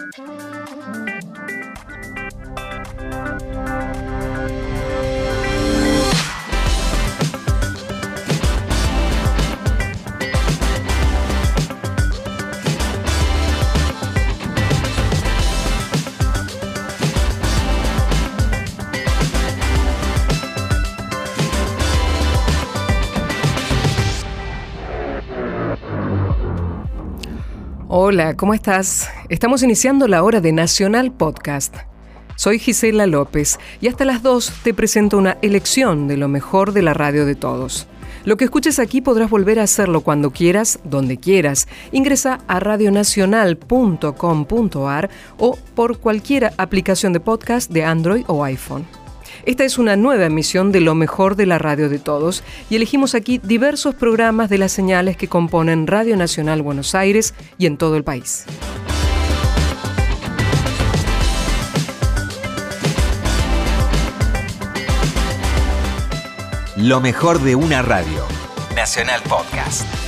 Thank you. Hola, ¿cómo estás? Estamos iniciando la hora de Nacional Podcast. Soy Gisela López y hasta las 2 te presento una elección de lo mejor de la radio de todos. Lo que escuches aquí podrás volver a hacerlo cuando quieras, donde quieras. Ingresa a radionacional.com.ar o por cualquier aplicación de podcast de Android o iPhone. Esta es una nueva emisión de Lo mejor de la radio de todos y elegimos aquí diversos programas de las señales que componen Radio Nacional Buenos Aires y en todo el país. Lo mejor de una radio. Nacional Podcast.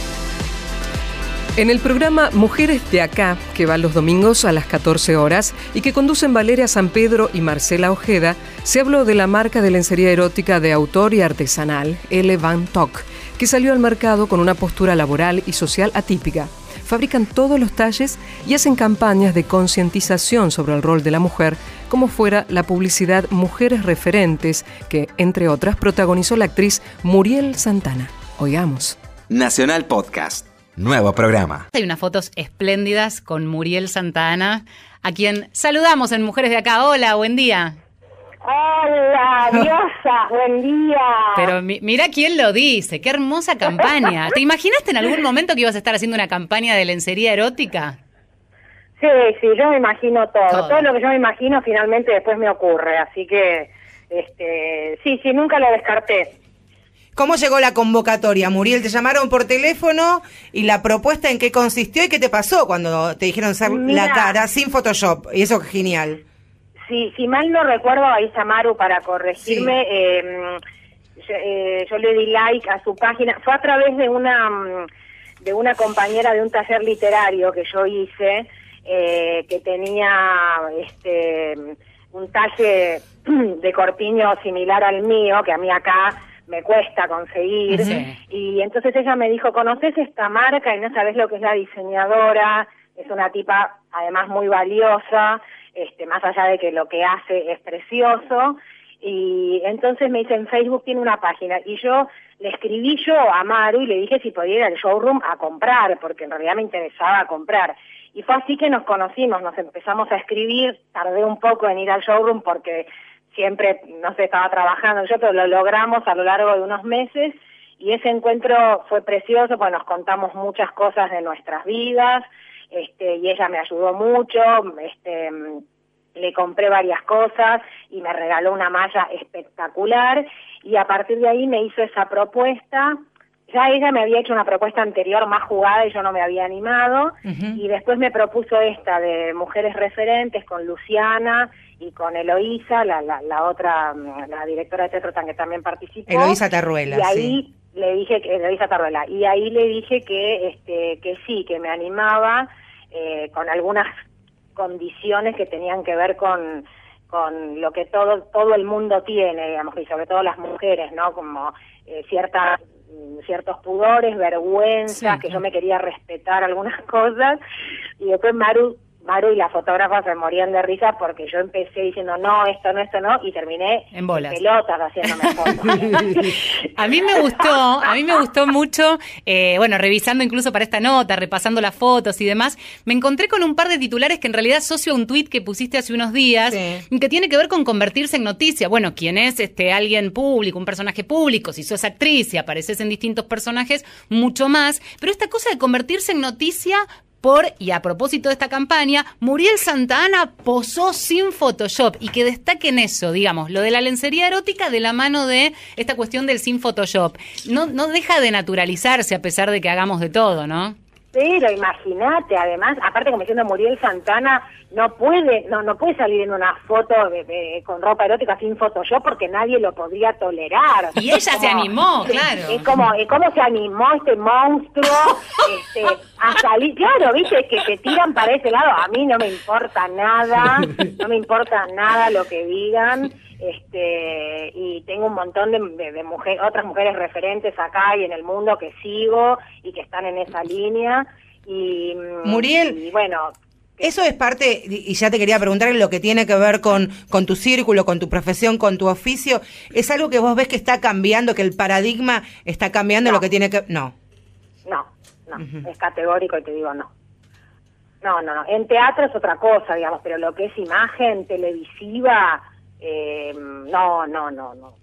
En el programa Mujeres de Acá, que va los domingos a las 14 horas y que conducen Valeria San Pedro y Marcela Ojeda, se habló de la marca de lencería erótica de autor y artesanal, L. Van Tock, que salió al mercado con una postura laboral y social atípica. Fabrican todos los talles y hacen campañas de concientización sobre el rol de la mujer, como fuera la publicidad Mujeres Referentes, que, entre otras, protagonizó la actriz Muriel Santana. Oigamos. Nacional Podcast. Nuevo programa. Hay unas fotos espléndidas con Muriel Santana, a quien saludamos en Mujeres de Acá. Hola, buen día. Hola, diosa, buen día. Pero mira quién lo dice, qué hermosa campaña. ¿Te imaginaste en algún momento que ibas a estar haciendo una campaña de lencería erótica? Sí, sí, yo me imagino todo. todo. Todo, lo que yo me imagino finalmente después me ocurre, así que este, sí, sí, nunca lo descarté. ¿Cómo llegó la convocatoria, Muriel? ¿Te llamaron por teléfono y la propuesta en qué consistió y qué te pasó cuando te dijeron ser Mira. la cara sin Photoshop? Y eso es genial. Sí, si mal no recuerdo, ahí está Maru para corregirme. eh, yo, eh, yo le di like a su página. Fue a través de una mm, de una compañera de un taller literario que yo hice, eh, que tenía este un talle de corpiño similar al mío, que a mí acá me cuesta conseguir. Y entonces ella me dijo, ¿conoces esta marca y no sabes lo que es la diseñadora? Es una tipa además muy valiosa, este, más allá de que lo que hace es precioso. Y entonces me dice, en Facebook tiene una página. Y yo le escribí yo a Maru y le dije si podía ir al showroom a comprar, porque en realidad me interesaba comprar. Y fue así que nos conocimos, nos empezamos a escribir, tardé un poco en ir al showroom porque siempre, no sé, estaba trabajando yo, pero lo logramos a lo largo de unos meses y ese encuentro fue precioso, pues nos contamos muchas cosas de nuestras vidas, este, y ella me ayudó mucho, este, le compré varias cosas y me regaló una malla espectacular y a partir de ahí me hizo esa propuesta. Ya ella me había hecho una propuesta anterior más jugada y yo no me había animado y después me propuso esta de mujeres referentes con Luciana y con Eloísa, la, la, la otra, mm, la directora de Tetrotan que también participó. Eloísa Tarruela, Y ahí sí. le dije que Eloísa Tarruela y ahí le dije que este que sí, que me animaba eh, con algunas condiciones que tenían que ver con con lo que todo todo el mundo tiene, digamos, y sobre todo las mujeres, ¿no? Como eh, ciertas mm, ciertos pudores, vergüenzas, Sí, que yo me quería respetar algunas cosas. Y después Maru Maru y la fotógrafa se morían de risa porque yo empecé diciendo no, esto no, esto no, y terminé En bolas. pelotas haciéndome fotos. A mí me gustó, a mí me gustó mucho, eh, bueno, revisando incluso para esta nota, repasando las fotos y demás, me encontré con un par de titulares que en realidad asocio a un tuit que pusiste hace unos días, Sí. que tiene que ver con convertirse en noticia. Bueno, quién es este alguien público, un personaje público, si sos actriz y apareces en distintos personajes, mucho más. Pero esta cosa de convertirse en noticia por, y a propósito de esta campaña, Muriel Santana posó sin Photoshop y que destaquen eso, digamos, lo de la lencería erótica de la mano de esta cuestión del sin Photoshop. No, no deja de naturalizarse a pesar de que hagamos de todo, ¿no? Pero imagínate, además, aparte como diciendo Muriel Santana, no puede, no, no puede salir en una foto con ropa erótica sin Photoshop porque nadie lo podría tolerar. Y ella se animó, claro. Es como, es como se animó este monstruo este, a salir. Claro, viste, que te tiran para ese lado. A mí no me importa nada, no me importa nada lo que digan este y tengo un montón de, de, mujeres, otras mujeres referentes acá y en el mundo que sigo y que están en esa línea y Muriel y bueno eso es parte, y ya te quería preguntar en lo que tiene que ver con, con tu círculo, con tu profesión, con tu oficio, ¿es algo que vos ves que está cambiando, que el paradigma está cambiando lo que tiene que... No. No, no, es categórico y te digo no. No, no, no. En teatro es otra cosa, digamos, pero lo que es imagen televisiva, eh, no, no, no, no.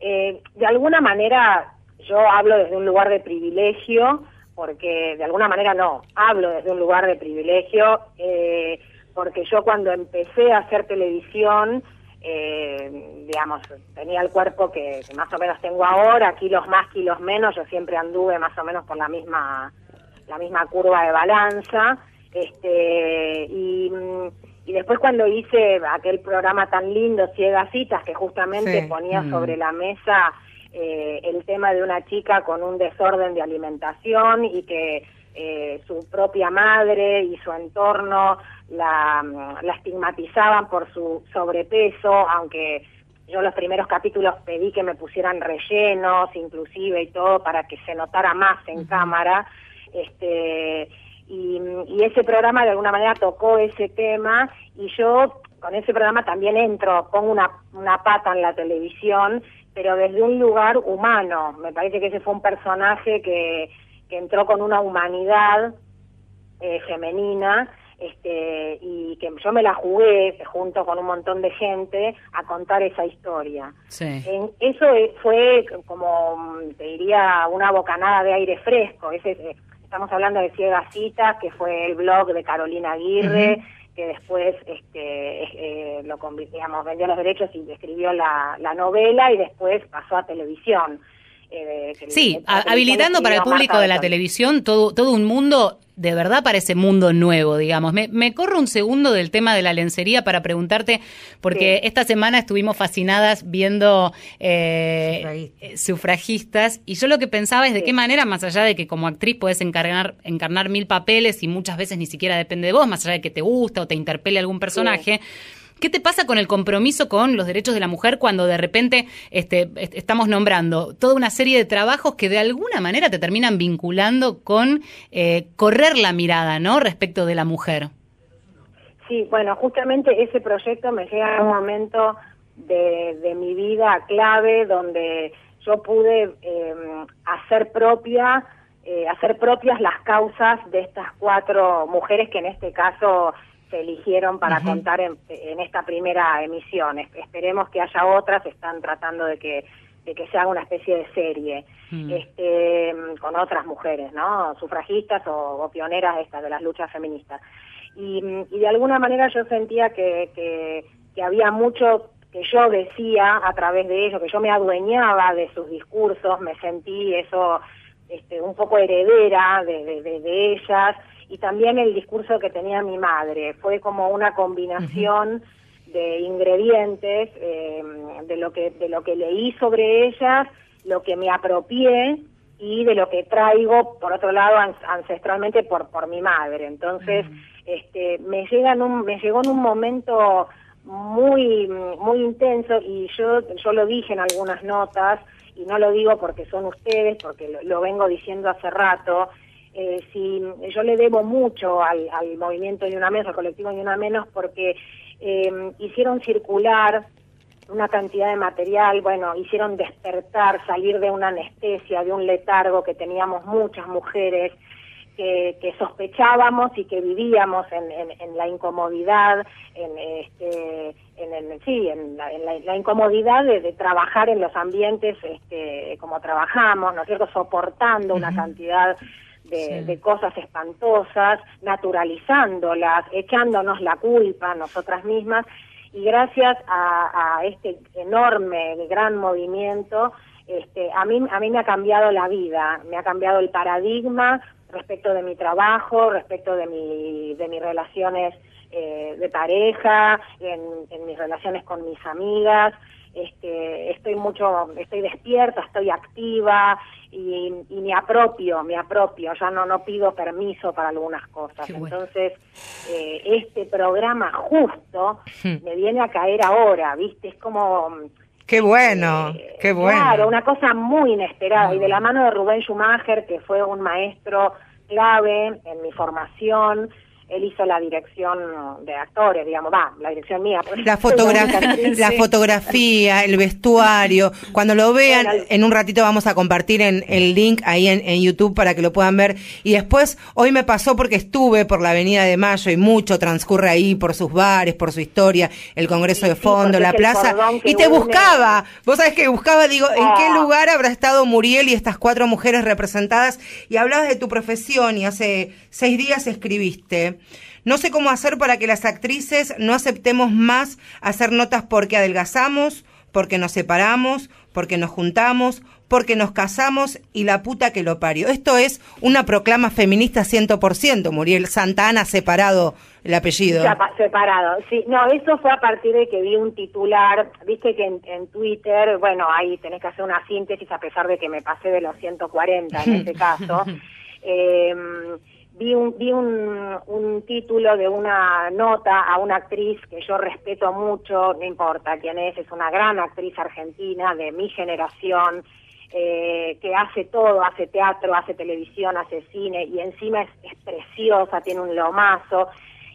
Eh, de alguna manera yo hablo desde un lugar de privilegio, porque de alguna manera no, hablo desde un lugar de privilegio, eh, porque yo cuando empecé a hacer televisión, digamos, tenía el cuerpo que, más o menos tengo ahora, kilos más, kilos menos, yo siempre anduve más o menos por la misma, la misma curva de balanza, este, y y después cuando hice aquel programa tan lindo, Ciegas Citas, que justamente ponía mm. sobre la mesa eh, el tema de una chica con un desorden de alimentación y que eh, su propia madre y su entorno la, la estigmatizaban por su sobrepeso, aunque yo los primeros capítulos pedí que me pusieran rellenos, inclusive y todo, para que se notara más en cámara. Este, y, ese programa de alguna manera tocó ese tema y yo con ese programa también entro, pongo una, una pata en la televisión, pero desde un lugar humano. Me parece que ese fue un personaje que, que entró con una humanidad eh, femenina este, y que yo me la jugué junto con un montón de gente a contar esa historia. eso fue como, te diría, una bocanada de aire fresco. Ese, Estamos hablando de Ciegas Citas, que fue el blog de Carolina Aguirre, que después este, eh, lo digamos, vendió los derechos y escribió la, la novela y después pasó a televisión. Eh, sí, habilitando para el público de la televisión todo, todo un mundo de verdad para ese mundo nuevo, digamos. Me, me, corro un segundo del tema de la lencería para preguntarte, porque esta semana estuvimos fascinadas viendo eh, sufragistas, y yo lo que pensaba es de qué manera, más allá de que como actriz puedes encarnar, encarnar mil papeles y muchas veces ni siquiera depende de vos, más allá de que te gusta o te interpele algún personaje. ¿Qué te pasa con el compromiso con los derechos de la mujer cuando de repente este, estamos nombrando toda una serie de trabajos que de alguna manera te terminan vinculando con eh, correr la mirada, ¿no? Respecto de la mujer. Sí, bueno, justamente ese proyecto me llega a un momento de, mi vida clave donde yo pude em, hacer propia eh, hacer propias las causas de estas cuatro mujeres que en este caso se eligieron para contar en, esta primera emisión. esperemos que haya otras, están tratando de que, de que se haga una especie de serie mm. este, con otras mujeres, ¿no? Sufragistas o, pioneras estas de las luchas feministas. Y, de alguna manera yo sentía que, que, había mucho que yo decía a través de ellos, que yo me adueñaba de sus discursos, me sentí eso este, un poco heredera de, de ellas y también el discurso que tenía mi madre. Fue como una combinación de ingredientes, eh, de, lo que, de lo que leí sobre ellas, lo que me apropié y de lo que traigo, por otro lado, ancestralmente por, por mi madre. Entonces, este, me, llega un, me llegó en un momento muy, muy intenso y yo, yo lo dije en algunas notas, y no lo digo porque son ustedes, porque lo vengo diciendo hace rato, eh, si yo le debo mucho al, movimiento Ni Una Menos, al colectivo Ni Una Menos, porque eh, hicieron circular una cantidad de material, bueno, hicieron despertar, salir de una anestesia, de un letargo que teníamos muchas mujeres que, sospechábamos y que vivíamos en, la incomodidad, en, este, en, sí, en la, incomodidad de, trabajar en los ambientes este, como trabajamos, ¿no es cierto?, soportando una cantidad de, cosas espantosas, naturalizándolas, echándonos la culpa a nosotras mismas. Y gracias a, este enorme, gran movimiento, este, a, mí, a mí me ha cambiado la vida, me ha cambiado el paradigma respecto de mi trabajo, respecto de, mi, de mis relaciones eh, de pareja, en, en mis relaciones con mis amigas, este, estoy mucho, estoy despierta, estoy activa y, y, me apropio, me apropio, ya no, no pido permiso para algunas cosas. Entonces, eh, este programa justo Hmm. me viene a caer ahora, ¿viste? Es como... Qué bueno, eh, qué bueno. Claro, una cosa muy inesperada y de la mano de Rubén Schumacher, que fue un maestro clave en mi formación, él hizo la dirección de actores, digamos, va, la dirección mía. La fotografía, la fotografía, el vestuario. Cuando lo vean, Bueno, en un ratito vamos a compartir en, el link ahí en, en YouTube para que lo puedan ver. Y después, hoy me pasó porque estuve por la Avenida de Mayo y mucho transcurre ahí por sus bares, por su historia, el Congreso de Fondo, la plaza. Y te une. buscaba. Vos sabés que buscaba, digo, ¿en qué Ah. lugar habrá estado Muriel y estas cuatro mujeres representadas? Y hablabas de tu profesión y hace seis días escribiste. No sé cómo hacer para que las actrices no aceptemos más hacer notas porque adelgazamos, porque nos separamos, porque nos juntamos, porque nos casamos y la puta que lo parió. Esto es una proclama feminista 100%, Muriel Santa Ana separado el apellido. Sepa- Separado, sí. No, eso fue a partir de que vi un titular, viste que en, en Twitter, bueno, ahí tenés que hacer una síntesis a pesar de que me pasé de los 140 en este caso. Eh, vi un, vi un, un título de una nota a una actriz que yo respeto mucho, no importa quién es, es una gran actriz argentina de mi generación, eh, que hace todo, hace teatro, hace televisión, hace cine y encima es, es preciosa, tiene un lomazo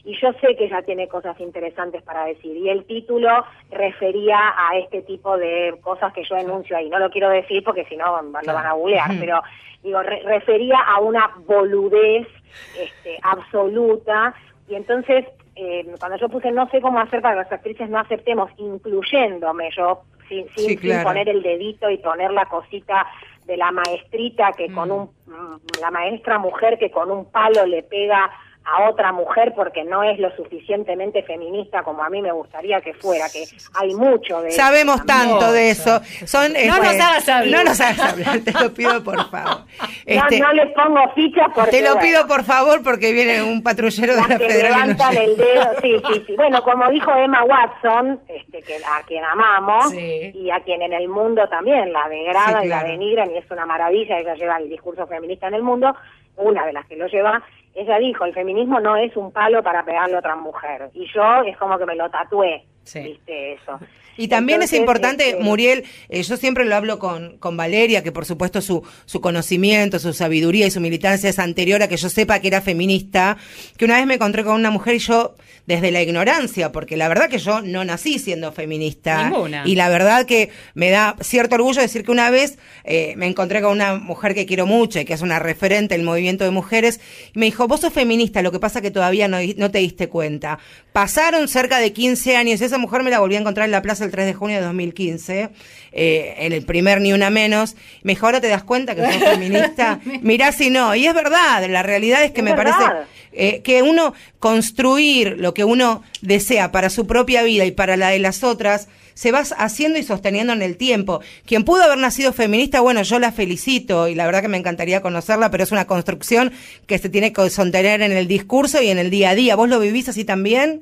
y yo sé que ella tiene cosas interesantes para decir. Y el título refería a este tipo de cosas que yo enuncio ahí. No lo quiero decir porque si no lo van a googlear, pero digo, re- refería a una boludez este, absoluta. Y entonces eh, cuando yo puse no sé cómo hacer para que las actrices no aceptemos, incluyéndome yo, sin, sin, Sí, sin poner el dedito y poner la cosita de la maestrita que con un mm, la maestra mujer que con un palo le pega a otra mujer porque no es lo suficientemente feminista como a mí me gustaría que fuera, que hay mucho de eso Sabemos también. tanto de eso. Son, este, No nos hagas hablar. No nos hagas hablar, te lo pido por favor. Este, no, no les pongo fichas porque te lo bueno, pido por favor porque viene un patrullero de la que Federal. levantan el dedo, sí, sí, sí. Bueno, como dijo Emma Watson, este, que a quien amamos Sí. y a quien en el mundo también la degrada Sí, y la denigran y es una maravilla, ella lleva el discurso feminista en el mundo, una de las que lo lleva, ella dijo, el feminismo no es un palo para pegarle a otra mujer. Y yo es como que me lo tatué, Sí. viste eso. Y también Entonces, es importante, este, Muriel, eh, yo siempre lo hablo con, con Valeria, que por supuesto su, su conocimiento, su sabiduría y su militancia es anterior a que yo sepa que era feminista, que una vez me encontré con una mujer y yo, desde la ignorancia, porque la verdad que yo no nací siendo feminista. Ninguna. Y la verdad que me da cierto orgullo decir que una vez eh, me encontré con una mujer que quiero mucho y que es una referente del movimiento de mujeres, y me dijo, vos sos feminista, lo que pasa que todavía no, no te diste cuenta. Pasaron cerca de 15 años, esa mujer me la volví a encontrar en la plaza el 3 de junio de 2015, eh, en el primer Ni Una Menos. Me dijo, ahora te das cuenta que sos feminista. Mirá si no. Y es verdad, la realidad es que Es me verdad. parece eh, que uno construir lo que uno desea para su propia vida y para la de las otras, se va haciendo y sosteniendo en el tiempo. Quien pudo haber nacido feminista, bueno, yo la felicito y la verdad que me encantaría conocerla, pero es una construcción que se tiene que sostener en el discurso y en el día a día. ¿Vos lo vivís así también?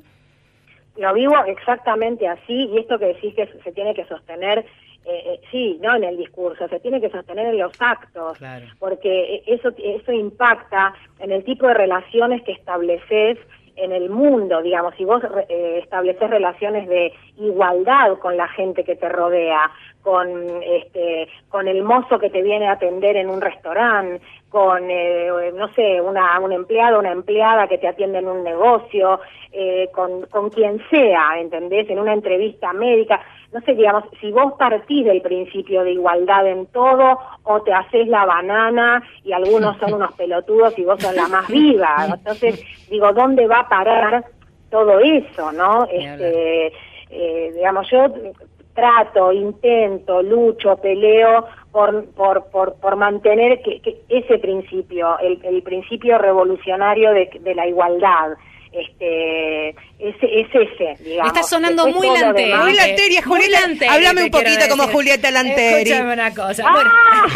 Lo vivo exactamente así y esto que decís que se tiene que sostener, eh, eh, sí, no en el discurso, se tiene que sostener en los actos, Claro. porque eh, eso, eso impacta en el tipo de relaciones que estableces en el mundo, digamos, si vos eh, estableces relaciones de igualdad con la gente que te rodea, con este, con el mozo que te viene a atender en un restaurante, con eh, no sé, una un empleado, una empleada que te atiende en un negocio, eh, con, con quien sea, ¿entendés? En una entrevista médica, no sé, digamos, si vos partís del principio de igualdad en todo, o te haces la banana y algunos son unos pelotudos y vos sos la más viva. Entonces, digo, ¿dónde va a parar todo eso, no? Este, eh, digamos, yo trato, intento, lucho, peleo por, por, por, por mantener que, que ese principio, el, el principio revolucionario de, de la igualdad. este es, es ese, digamos. Está sonando Después muy todo lo lanteri. demás- Muy Lanteri, Muy Julieta. Lanteri, Háblame un poquito como. Julieta Lanteri. Escúchame una cosa. Bueno, ¡Ah!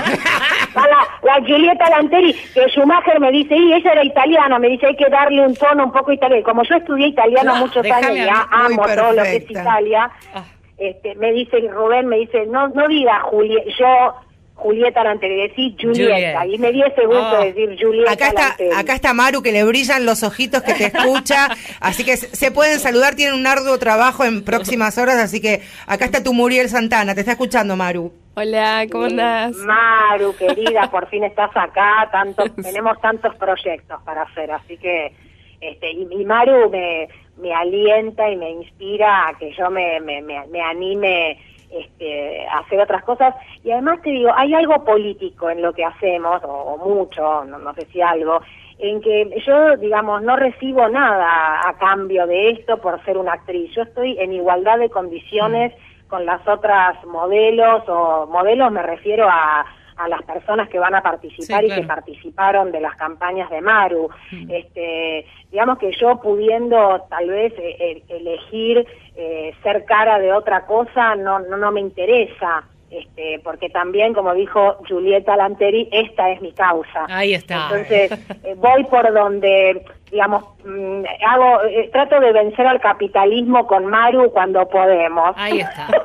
A la, la Giulietta Lanteri, que Schumacher me dice, y ella era italiana, me dice, hay que darle un tono un poco italiano. Como yo estudié italiano Ah, muchos años y Muy amo todo lo que es. Italia, Ah. este, me dice, Rubén me dice, no no diga Juli yo Julieta Lanteri, decí Julieta. Juliet. Y me di ese gusto Ah. de decir Julieta Acá está, Lanteri. acá está Maru que le brillan los ojitos que te escucha, así que se se pueden saludar, tienen un arduo trabajo en próximas horas, así que acá está tu Muriel Santana, te está escuchando Maru. Hola, ¿cómo andás? Maru, querida, por fin estás acá, tanto, tenemos tantos proyectos para hacer, así que, este, y, y Maru me, me alienta y me inspira a que yo me, me, me, me anime este, hacer otras cosas, y además te digo, hay algo político en lo que hacemos, o, o mucho, no, no sé si algo, en que yo, digamos, no recibo nada a cambio de esto por ser una actriz, yo estoy en igualdad de condiciones con las otras modelos o modelos me refiero a, a las personas que van a participar Sí, y que participaron de las campañas de Maru. Este, digamos que yo pudiendo tal vez eh, elegir eh, ser cara de otra cosa no, no, no me interesa. Este, porque también, como dijo Julieta Lanteri, esta es mi causa. Ahí está. Entonces, eh, voy por donde, digamos, mm, hago, eh, trato de vencer al capitalismo con Maru cuando podemos. Ahí está.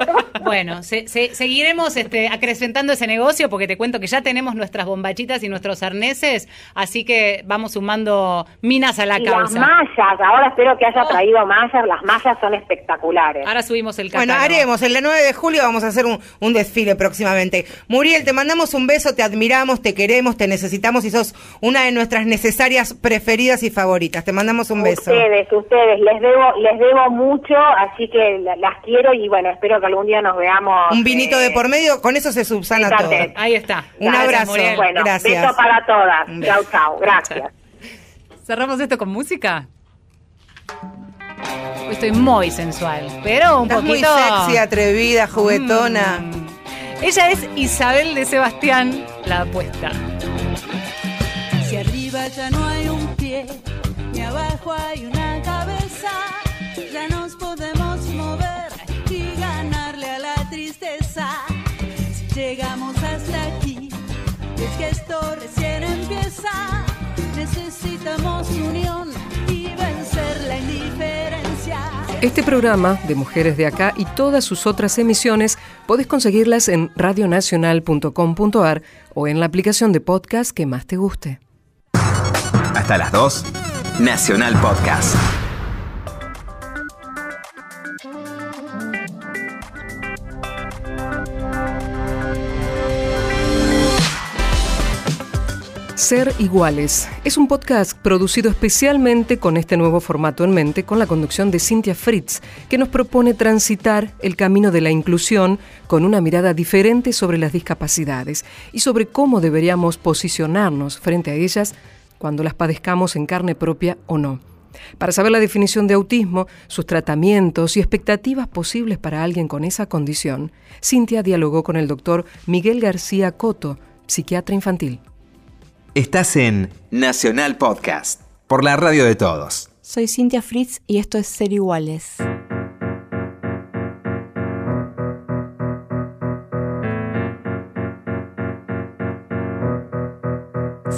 Bueno, se- se- seguiremos este, acrecentando ese negocio porque te cuento que ya tenemos nuestras bombachitas y nuestros arneses, así que vamos sumando minas a la y las causa. mallas, ahora espero que haya Oh. traído mallas, las mallas son espectaculares. Ahora subimos el catálogo. Bueno, haremos, en la 9 de julio vamos a hacer un, un desfile próximamente. Muriel, te mandamos un beso, te admiramos, te queremos, te necesitamos y sos una de nuestras necesarias preferidas y favoritas. Te mandamos un beso. Ustedes, ustedes, les debo, les debo mucho, así que la- las quiero y bueno, espero que algún día nos veamos. Un vinito eh, de por medio, con eso se subsana todo. Ahí está. Un Gracias, abrazo. Muriel. Bueno, Gracias. beso para todas. Un beso. Chau, chau. Gracias. ¿Cerramos esto con música? Hoy estoy muy sensual, pero un Estás muy poquito... sexy, atrevida, juguetona. Mm. Ella es Isabel de Sebastián, la apuesta. Si arriba ya no hay un pie, abajo hay una cabeza, ya nos podemos mover y ganarle a la tristeza. Si llegamos hasta aquí, es que esto recién empieza. Necesitamos unión y vencer la indiferencia. Este programa de Mujeres de Acá y todas sus otras emisiones podés conseguirlas en radionacional.com.ar o en la aplicación de podcast que más te guste. Hasta las 2. Nacional Podcast. Ser Iguales es un podcast producido especialmente con este nuevo formato en mente, con la conducción de Cintia Fritz, que nos propone transitar el camino de la inclusión con una mirada diferente sobre las discapacidades y sobre cómo deberíamos posicionarnos frente a ellas cuando las padezcamos en carne propia o no. Para saber la definición de autismo, sus tratamientos y expectativas posibles para alguien con esa condición, Cintia dialogó con el doctor Miguel García Coto, psiquiatra infantil. Estás en Nacional Podcast. Por la radio de todos. Soy Cintia Fritz y esto es Ser Iguales.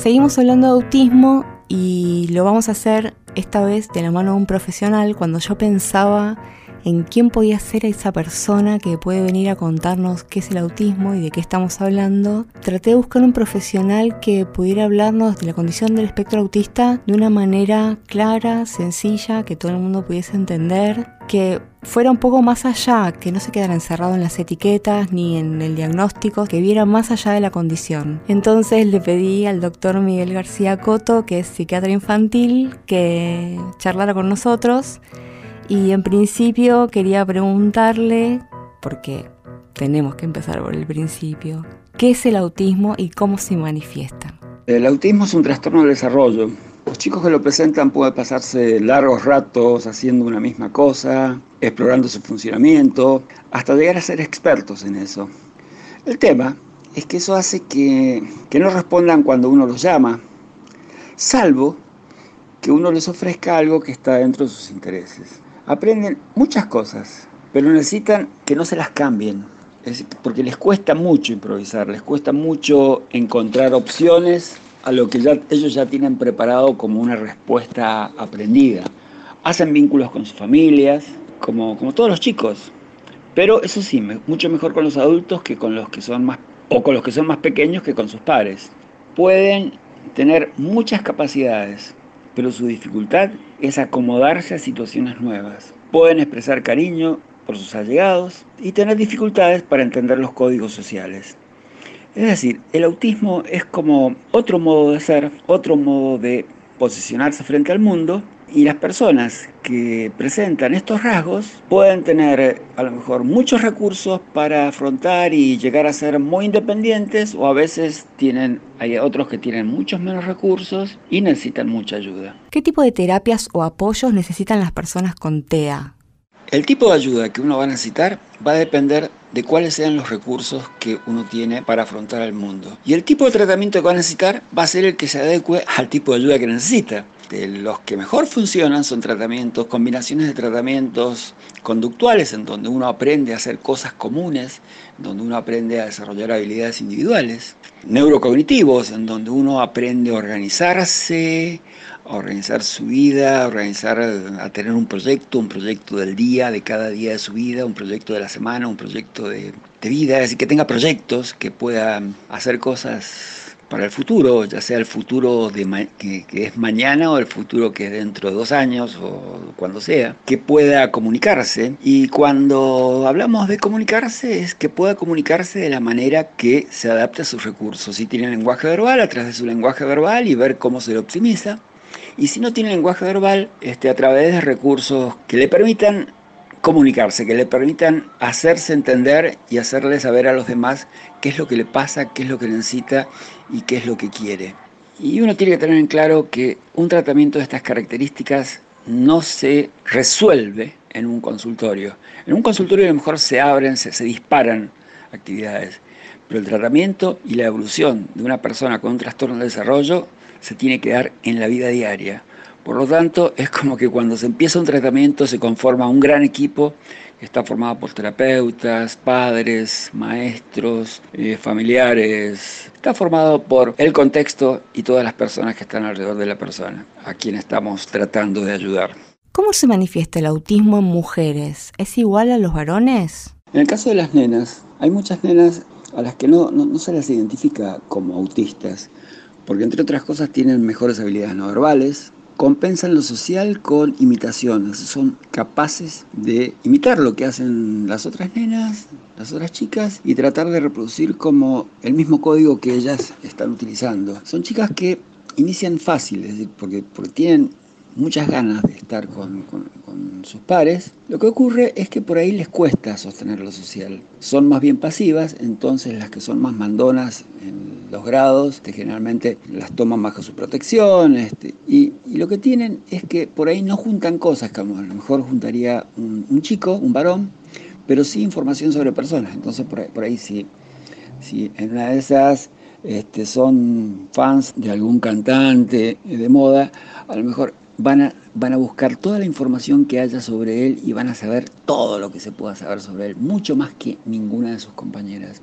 Seguimos hablando de autismo y lo vamos a hacer esta vez de la mano de un profesional. Cuando yo pensaba en quién podía ser esa persona que puede venir a contarnos qué es el autismo y de qué estamos hablando. Traté de buscar un profesional que pudiera hablarnos de la condición del espectro autista de una manera clara, sencilla, que todo el mundo pudiese entender, que fuera un poco más allá, que no se quedara encerrado en las etiquetas ni en el diagnóstico, que viera más allá de la condición. Entonces le pedí al doctor Miguel García Coto, que es psiquiatra infantil, que charlara con nosotros y en principio quería preguntarle, porque tenemos que empezar por el principio, ¿qué es el autismo y cómo se manifiesta? El autismo es un trastorno del desarrollo. Los chicos que lo presentan pueden pasarse largos ratos haciendo una misma cosa, explorando su funcionamiento, hasta llegar a ser expertos en eso. El tema es que eso hace que, que no respondan cuando uno los llama, salvo que uno les ofrezca algo que está dentro de sus intereses. Aprenden muchas cosas, pero necesitan que no se las cambien, porque les cuesta mucho improvisar, les cuesta mucho encontrar opciones a lo que ya, ellos ya tienen preparado como una respuesta aprendida. Hacen vínculos con sus familias, como, como todos los chicos, pero eso sí, mucho mejor con los adultos que con los que son más, o con los que son más pequeños que con sus padres. Pueden tener muchas capacidades, pero su dificultad es acomodarse a situaciones nuevas. Pueden expresar cariño por sus allegados y tener dificultades para entender los códigos sociales. Es decir, el autismo es como otro modo de ser, otro modo de posicionarse frente al mundo y las personas que presentan estos rasgos pueden tener a lo mejor muchos recursos para afrontar y llegar a ser muy independientes o a veces tienen hay otros que tienen muchos menos recursos y necesitan mucha ayuda. ¿Qué tipo de terapias o apoyos necesitan las personas con TEA? El tipo de ayuda que uno va a necesitar va a depender de cuáles sean los recursos que uno tiene para afrontar el mundo. Y el tipo de tratamiento que va a necesitar va a ser el que se adecue al tipo de ayuda que necesita. De los que mejor funcionan son tratamientos, combinaciones de tratamientos conductuales en donde uno aprende a hacer cosas comunes, donde uno aprende a desarrollar habilidades individuales, neurocognitivos en donde uno aprende a organizarse, a organizar su vida, a organizar, a tener un proyecto, un proyecto del día, de cada día de su vida, un proyecto de la semana, un proyecto de, vida, es decir, que tenga proyectos, que pueda hacer cosas para el futuro, ya sea el futuro de que, que, es mañana o el futuro que es dentro de dos años o cuando sea, que pueda comunicarse. Y cuando hablamos de comunicarse es que pueda comunicarse de la manera que se adapte a sus recursos. Si tiene lenguaje verbal, a través de su lenguaje verbal y ver cómo se lo optimiza y si no tiene lenguaje verbal, este, a través de recursos que le permitan comunicarse, que le permitan hacerse entender y hacerle saber a los demás qué es lo que le pasa, qué es lo que necesita y qué es lo que quiere. Y uno tiene que tener en claro que un tratamiento de estas características no se resuelve en un consultorio. En un consultorio a lo mejor se abren, se, se disparan actividades, pero el tratamiento y la evolución de una persona con un trastorno de desarrollo se tiene que dar en la vida diaria. Por lo tanto, es como que cuando se empieza un tratamiento se conforma un gran equipo que está formado por terapeutas, padres, maestros, eh, familiares. Está formado por el contexto y todas las personas que están alrededor de la persona, a quien estamos tratando de ayudar. ¿Cómo se manifiesta el autismo en mujeres? ¿Es igual a los varones? En el caso de las nenas, hay muchas nenas a las que no, no se las identifica como autistas porque entre otras cosas tienen mejores habilidades no verbales, compensan lo social con imitaciones, son capaces de imitar lo que hacen las otras nenas, las otras chicas y tratar de reproducir como el mismo código que ellas están utilizando. Son chicas que inician fáciles, porque, porque tienen muchas ganas de estar con, sus pares, lo que ocurre es que por ahí les cuesta sostener lo social. Son más bien pasivas, entonces las que son más mandonas en los grados, este, generalmente las toman bajo su protección, este, y, lo que tienen es que por ahí no juntan cosas, como a lo mejor juntaría un, chico, un varón, pero sí información sobre personas. Entonces por ahí, por ahí en una de esas este, son fans de algún cantante de moda, a lo mejor van a, van a buscar toda la información que haya sobre él y van a saber todo lo que se pueda saber sobre él, mucho más que ninguna de sus compañeras.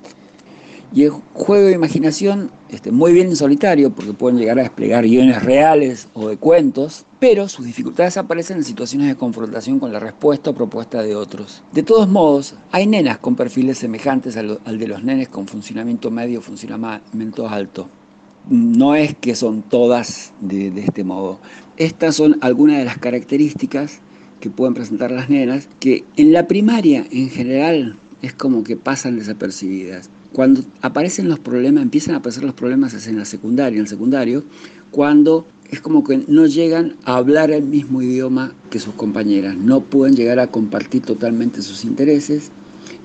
Y el juego de imaginación, este, muy bien en solitario, porque pueden llegar a desplegar guiones reales o de cuentos, pero sus dificultades aparecen en situaciones de confrontación con la respuesta o propuesta de otros. De todos modos, hay nenas con perfiles semejantes al, al de los nenes con funcionamiento medio o funcionamiento alto no es que son todas de, este modo. Estas son algunas de las características que pueden presentar las nenas, que en la primaria en general es como que pasan desapercibidas. Cuando aparecen los problemas, empiezan a aparecer los problemas en la secundaria, en el secundario, cuando es como que no llegan a hablar el mismo idioma que sus compañeras, no pueden llegar a compartir totalmente sus intereses,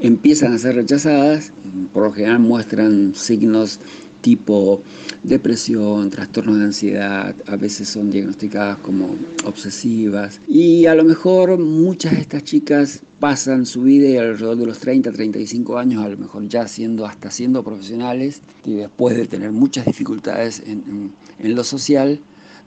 empiezan a ser rechazadas, por lo general muestran signos tipo depresión, trastornos de ansiedad, a veces son diagnosticadas como obsesivas y a lo mejor muchas de estas chicas pasan su vida y alrededor de los 30, 35 años, a lo mejor ya siendo hasta siendo profesionales y después de tener muchas dificultades en, en lo social,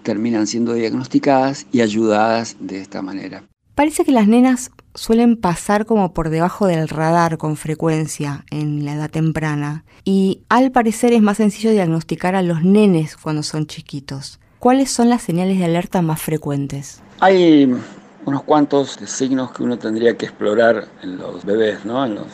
terminan siendo diagnosticadas y ayudadas de esta manera. Parece que las nenas suelen pasar como por debajo del radar con frecuencia en la edad temprana y al parecer es más sencillo diagnosticar a los nenes cuando son chiquitos. ¿Cuáles son las señales de alerta más frecuentes? Hay unos cuantos signos que uno tendría que explorar en los bebés, ¿no? en los,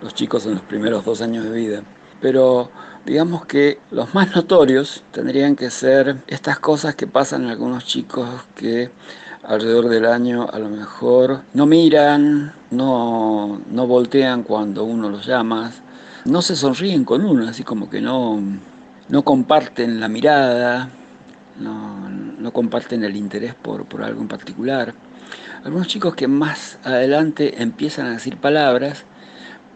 los chicos en los primeros dos años de vida. Pero digamos que los más notorios tendrían que ser estas cosas que pasan en algunos chicos que alrededor del año a lo mejor no miran, no, no voltean cuando uno los llama, no se sonríen con uno, así como que no, no comparten la mirada, no, no comparten el interés por, por, algo en particular. Algunos chicos que más adelante empiezan a decir palabras,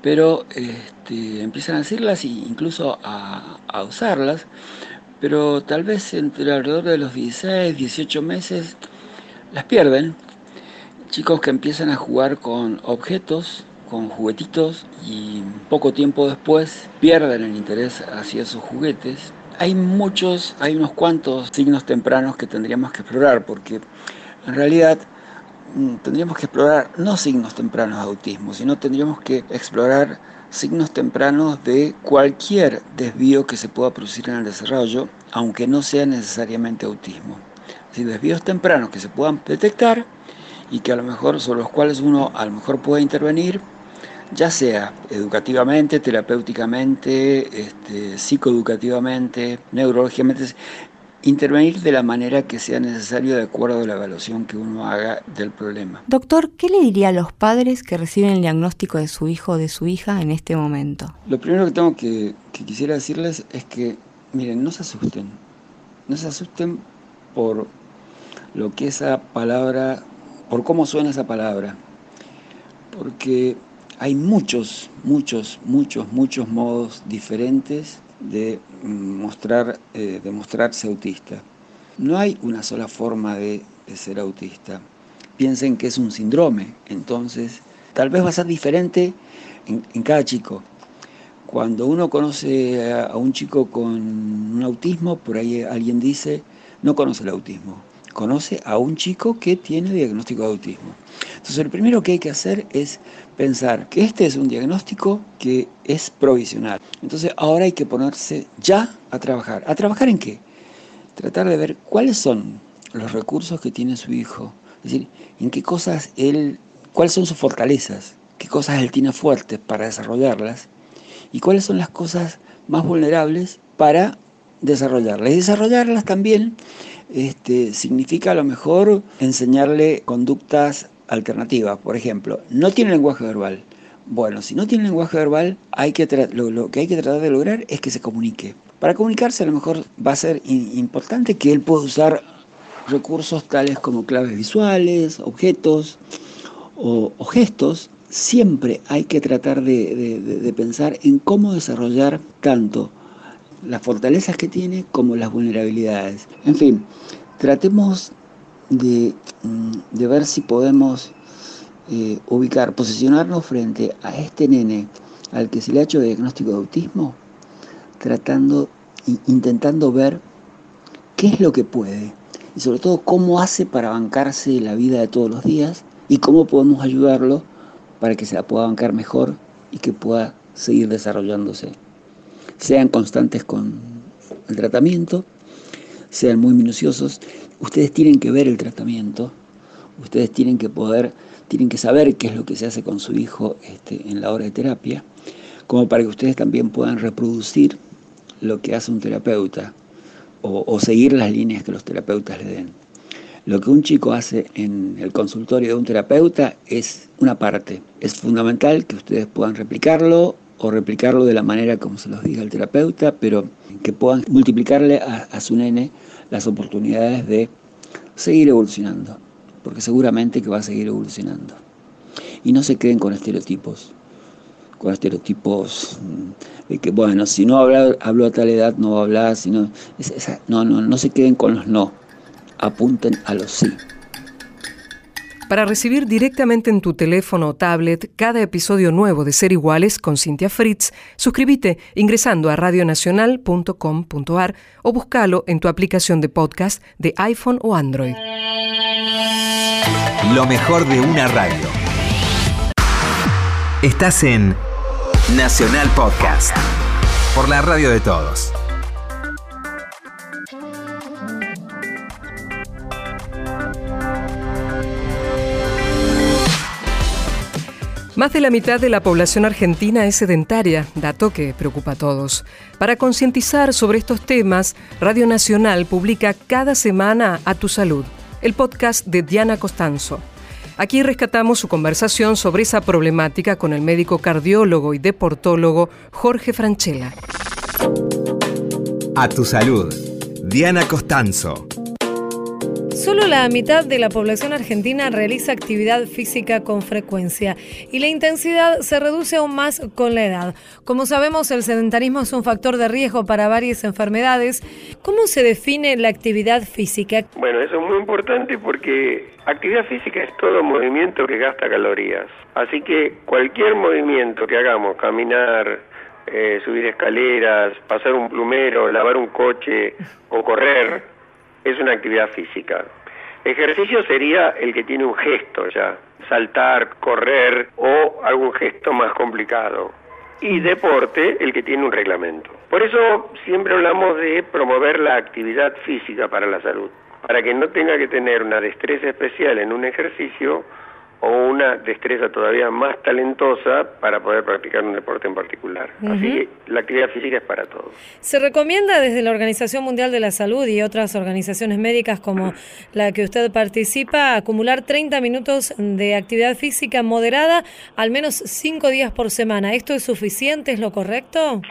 pero este, empiezan a decirlas e incluso a, a usarlas, pero tal vez entre alrededor de los 16, 18 meses las pierden. Chicos que empiezan a jugar con objetos, con juguetitos y poco tiempo después pierden el interés hacia esos juguetes. Hay muchos, hay unos cuantos signos tempranos que tendríamos que explorar porque en realidad mm, tendríamos que explorar no signos tempranos de autismo, sino tendríamos que explorar signos tempranos de cualquier desvío que se pueda producir en el desarrollo, aunque no sea necesariamente autismo desvíos tempranos que se puedan detectar y que a lo mejor sobre los cuales uno a lo mejor puede intervenir, ya sea educativamente, terapéuticamente, este, psicoeducativamente, neurológicamente, intervenir de la manera que sea necesario de acuerdo a la evaluación que uno haga del problema. Doctor, ¿qué le diría a los padres que reciben el diagnóstico de su hijo o de su hija en este momento? Lo primero que tengo que, que quisiera decirles es que, miren, no se asusten, no se asusten por lo que esa palabra, por cómo suena esa palabra. Porque hay muchos, muchos, muchos, muchos modos diferentes de mostrar, eh, de mostrarse autista. No hay una sola forma de, ser autista. Piensen que es un síndrome, entonces tal vez va a ser diferente en, cada chico. Cuando uno conoce a, un chico con un autismo, por ahí alguien dice, no conoce el autismo conoce a un chico que tiene diagnóstico de autismo. Entonces, lo primero que hay que hacer es pensar que este es un diagnóstico que es provisional. Entonces, ahora hay que ponerse ya a trabajar. ¿A trabajar en qué? Tratar de ver cuáles son los recursos que tiene su hijo. Es decir, en qué cosas él, cuáles son sus fortalezas, qué cosas él tiene fuertes para desarrollarlas y cuáles son las cosas más vulnerables para desarrollarlas. Y desarrollarlas también este, significa a lo mejor enseñarle conductas alternativas. Por ejemplo, no tiene lenguaje verbal. Bueno, si no tiene lenguaje verbal, hay que lo, que hay que tratar de lograr es que se comunique. Para comunicarse a lo mejor va a ser importante que él pueda usar recursos tales como claves visuales, objetos o, gestos. Siempre hay que tratar de pensar en cómo desarrollar tanto las fortalezas que tiene como las vulnerabilidades. En fin, tratemos de, mm, ver si podemos eh, ubicar, posicionarnos frente a este nene al que se le ha hecho diagnóstico de autismo, tratando, intentando ver qué es lo que puede y sobre todo cómo hace para bancarse la vida de todos los días y cómo podemos ayudarlo para que se la pueda bancar mejor y que pueda seguir desarrollándose sean constantes con el tratamiento, sean muy minuciosos. Ustedes tienen que ver el tratamiento, ustedes tienen que poder, tienen que saber qué es lo que se hace con su hijo este, en la hora de terapia, como para que ustedes también puedan reproducir lo que hace un terapeuta o, o seguir las líneas que los terapeutas le den. Lo que un chico hace en el consultorio de un terapeuta es una parte. Es fundamental que ustedes puedan replicarlo o replicarlo de la manera como se los diga el terapeuta, pero que puedan multiplicarle a, su nene las oportunidades de seguir evolucionando, porque seguramente que va a seguir evolucionando. Y no se queden con estereotipos, con estereotipos mm, de que, bueno, si no hablo, hablo a tal edad no va a hablar, sino, no, no, no se queden con los no, apunten a los sí. Para recibir directamente en tu teléfono o tablet cada episodio nuevo de Ser Iguales con Cintia Fritz, suscríbete ingresando a radionacional.com.ar o búscalo en tu aplicación de podcast de iPhone o Android. Lo mejor de una radio. Estás en Nacional Podcast. Por la radio de todos. Más de la mitad de la población argentina es sedentaria, dato que preocupa a todos. Para concientizar sobre estos temas, Radio Nacional publica cada semana A Tu Salud, el podcast de Diana Costanzo. Aquí rescatamos su conversación sobre esa problemática con el médico cardiólogo y deportólogo Jorge Franchella. A tu salud. Diana Costanzo. Solo la mitad de la población argentina realiza actividad física con frecuencia y la intensidad se reduce aún más con la edad. Como sabemos, el sedentarismo es un factor de riesgo para varias enfermedades. ¿Cómo se define la actividad física? Bueno, eso es muy importante porque actividad física es todo movimiento que gasta calorías. Así que cualquier movimiento que hagamos, caminar, eh, subir escaleras, pasar un plumero, lavar un coche o correr, es una actividad física. Ejercicio sería el que tiene un gesto ya, saltar, correr o algún gesto más complicado. Y deporte, el que tiene un reglamento. Por eso siempre hablamos de promover la actividad física para la salud, para que no tenga que tener una destreza especial en un ejercicio o una destreza todavía más talentosa para poder practicar un deporte en particular. Así que la actividad física es para todos. Se recomienda desde la Organización Mundial de la Salud y otras organizaciones médicas como la que usted participa acumular 30 minutos de actividad física moderada al menos 5 días por semana. ¿Esto es suficiente? ¿Es lo correcto?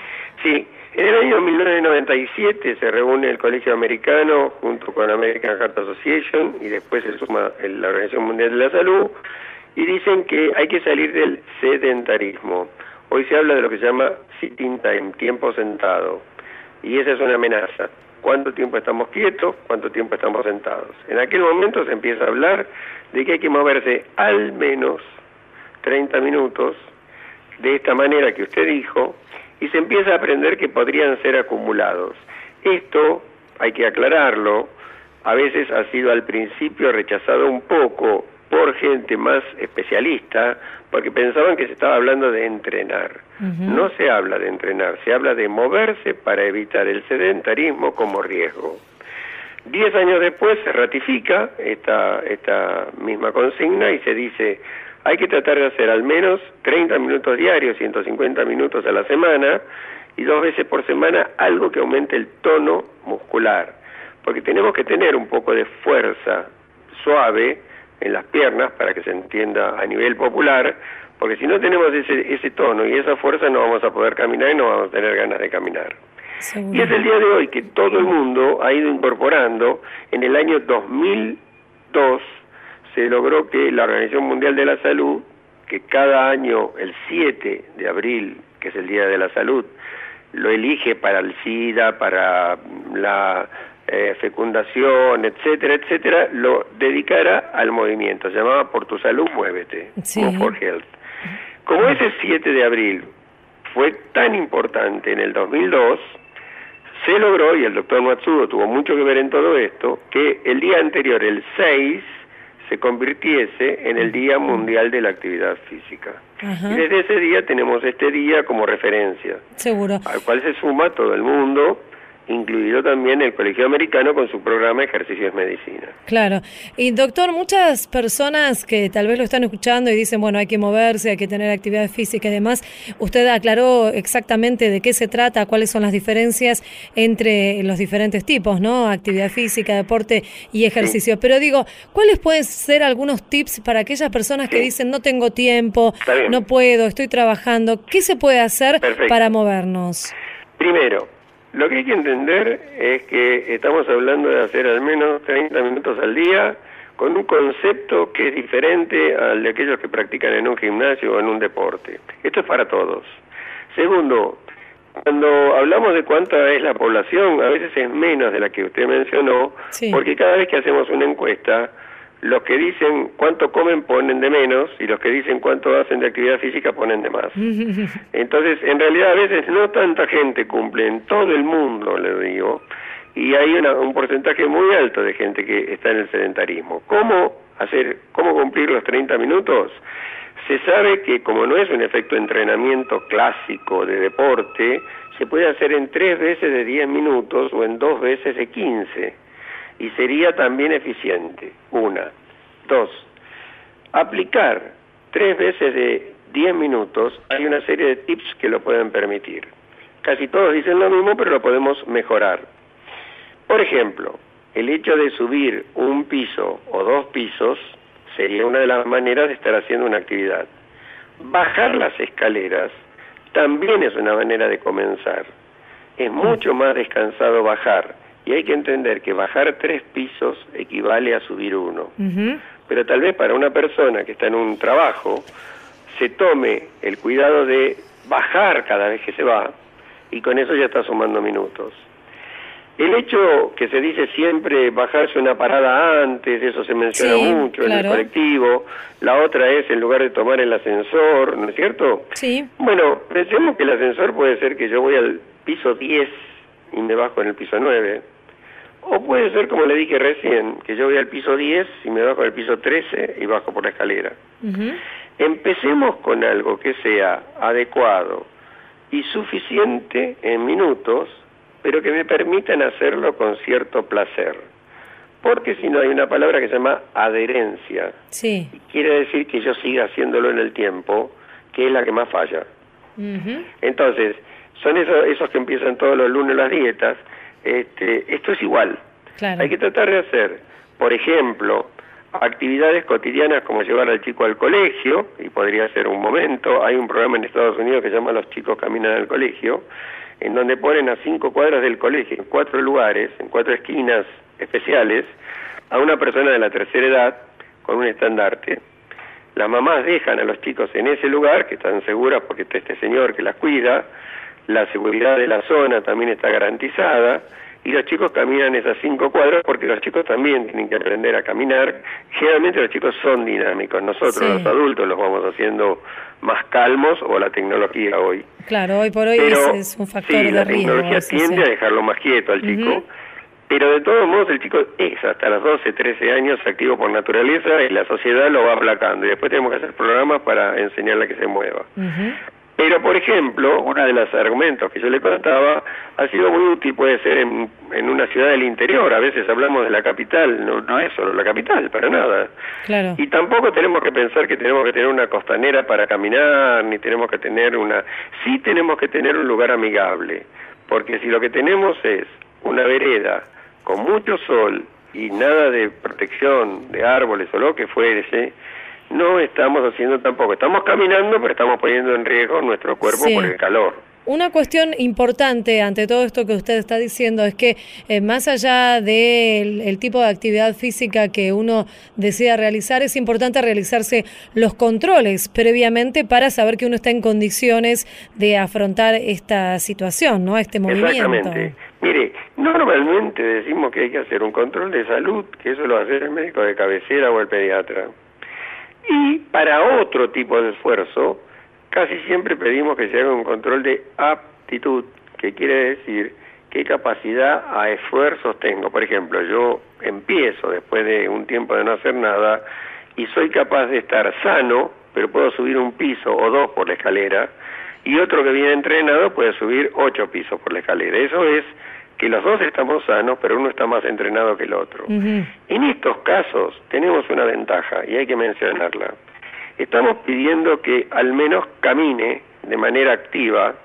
Sí, en el año 1997 se reúne el Colegio Americano junto con American Heart Association y después se suma la Organización Mundial de la Salud y dicen que hay que salir del sedentarismo. Hoy se habla de lo que se llama sitting time, tiempo sentado, y esa es una amenaza. ¿Cuánto tiempo estamos quietos? ¿Cuánto tiempo estamos sentados? En aquel momento se empieza a hablar de que hay que moverse al menos 30 minutos de esta manera que usted dijo y se empieza a aprender que podrían ser acumulados. Esto, hay que aclararlo, a veces ha sido al principio rechazado un poco por gente más especialista porque pensaban que se estaba hablando de entrenar. No se habla de entrenar, se habla de moverse para evitar el sedentarismo como riesgo. Diez años después se ratifica esta, esta misma consigna y se dice hay que tratar de hacer al menos 30 minutos diarios, 150 minutos a la semana y dos veces por semana algo que aumente el tono muscular, porque tenemos que tener un poco de fuerza suave en las piernas para que se entienda a nivel popular, porque si no tenemos ese, ese tono y esa fuerza no vamos a poder caminar y no vamos a tener ganas de caminar. Y es el día de hoy que todo el mundo ha ido incorporando. En el año 2002 se logró que la Organización Mundial de la Salud, que cada año el 7 de abril, que es el Día de la Salud, lo elige para el SIDA, para la eh, fecundación, etcétera, etcétera, lo dedicara al movimiento. Se llamaba Por tu salud, muévete, Sí. como For Health. Como ese 7 de abril fue tan importante en el 2002, se logró, y el doctor Matsudo tuvo mucho que ver en todo esto, que el día anterior, el 6, se convirtiese en el Día Mundial de la Actividad Física. Ajá. Y desde ese día tenemos este día como referencia, Seguro. al cual se suma todo el mundo, incluido también el Colegio Americano con su programa Ejercicios Medicina. Claro. Y doctor, muchas personas que tal vez lo están escuchando y dicen, bueno, hay que moverse, hay que tener actividad física y demás, usted aclaró exactamente de qué se trata, cuáles son las diferencias entre los diferentes tipos, ¿no? Actividad física, deporte y ejercicio. Pero digo, ¿cuáles pueden ser algunos tips para aquellas personas que dicen, no tengo tiempo, no puedo, estoy trabajando? ¿Qué se puede hacer Perfecto. para movernos? Primero, lo que hay que entender es que estamos hablando de hacer al menos 30 minutos al día con un concepto que es diferente al de aquellos que practican en un gimnasio o en un deporte. Esto es para todos. Segundo, cuando hablamos de cuánta es la población, a veces es menos de la que usted mencionó, Sí. porque cada vez que hacemos una encuesta, los que dicen cuánto comen ponen de menos y los que dicen cuánto hacen de actividad física ponen de más. Entonces, en realidad a veces no tanta gente cumple en todo el mundo, le digo, y hay una- un porcentaje muy alto de gente que está en el sedentarismo. ¿Cómo hacer, cómo cumplir los 30 minutos? Se sabe que como no es un efecto de entrenamiento clásico de deporte, se puede hacer en tres veces de 10 minutos o en dos veces de 15 y sería también eficiente. Una. Dos. Aplicar tres veces de 10 minutos, hay una serie de tips que lo pueden permitir. Casi todos dicen lo mismo, pero lo podemos mejorar. Por ejemplo, el hecho de subir un piso o dos pisos sería una de las maneras de estar haciendo una actividad. Bajar las escaleras también es una manera de comenzar. Es mucho más descansado bajar y hay que entender que bajar tres pisos equivale a subir uno. Pero tal vez para una persona que está en un trabajo se tome el cuidado de bajar cada vez que se va y con eso ya está sumando minutos. El hecho que se dice siempre bajarse una parada antes, eso se menciona Sí, mucho en el colectivo, la otra es en lugar de tomar el ascensor, ¿no es cierto? Sí. Bueno, pensemos que el ascensor puede ser que yo voy al piso 10 y me bajo en el piso 9. O puede ser, como le dije recién, que yo voy al piso 10 y me bajo al piso 13 y bajo por la escalera. Empecemos con algo que sea adecuado y suficiente en minutos, pero que me permitan hacerlo con cierto placer. Porque si no hay una palabra que se llama adherencia. Sí. Quiere decir que yo siga haciéndolo en el tiempo, que es la que más falla. Ujú. Entonces, son esos, esos que empiezan todos los lunes las dietas. Este, esto es igual. Claro. Hay que tratar de hacer, por ejemplo, actividades cotidianas como llevar al chico al colegio, y podría ser un momento. Hay un programa en Estados Unidos que se llama Los chicos caminan al colegio, en donde ponen a cinco cuadras del colegio, en cuatro lugares, en cuatro esquinas especiales, a una persona de la tercera edad con un estandarte. Las mamás dejan a los chicos en ese lugar, que están seguras porque está este señor que las cuida, la seguridad de la zona también está garantizada, y los chicos caminan esas cinco cuadras porque los chicos también tienen que aprender a caminar. Generalmente los chicos son dinámicos, nosotros Sí. los adultos los vamos haciendo más calmos o la tecnología hoy. Claro, hoy por hoy Pero, es, es un factor sí, de la riesgo. tecnología sí, tiende a dejarlo más quieto al chico. Pero de todos modos el chico es hasta los 12, 13 años activo por naturaleza y la sociedad lo va aplacando. Y después tenemos que hacer programas para enseñarle a que se mueva. Pero, por ejemplo, uno de los argumentos que yo le contaba ha sido muy útil, puede ser en, en una ciudad del interior. A veces hablamos de la capital, no, no es solo la capital, para nada. Claro. Y tampoco tenemos que pensar que tenemos que tener una costanera para caminar, ni tenemos que tener una... Sí tenemos que tener un lugar amigable, porque si lo que tenemos es una vereda con mucho sol y nada de protección de árboles o lo que fuese, no estamos haciendo tampoco. Estamos caminando, pero estamos poniendo en riesgo nuestro cuerpo Sí. por el calor. Una cuestión importante ante todo esto que usted está diciendo es que eh, más allá del el tipo de actividad física que uno decida realizar, es importante realizarse los controles previamente para saber que uno está en condiciones de afrontar esta situación, ¿no? Este movimiento. Exactamente. Mire, normalmente decimos que hay que hacer un control de salud, que eso lo va a hacer el médico de cabecera o el pediatra. Y para otro tipo de esfuerzo, casi siempre pedimos que se haga un control de aptitud, que quiere decir qué capacidad a esfuerzos tengo. Por ejemplo, yo empiezo después de un tiempo de no hacer nada y soy capaz de estar sano, pero puedo subir un piso o dos por la escalera, y otro que viene entrenado puede subir ocho pisos por la escalera. Eso es que los dos estamos sanos, pero uno está más entrenado que el otro. En estos casos tenemos una ventaja y hay que mencionarla. Estamos pidiendo que al menos camine de manera activa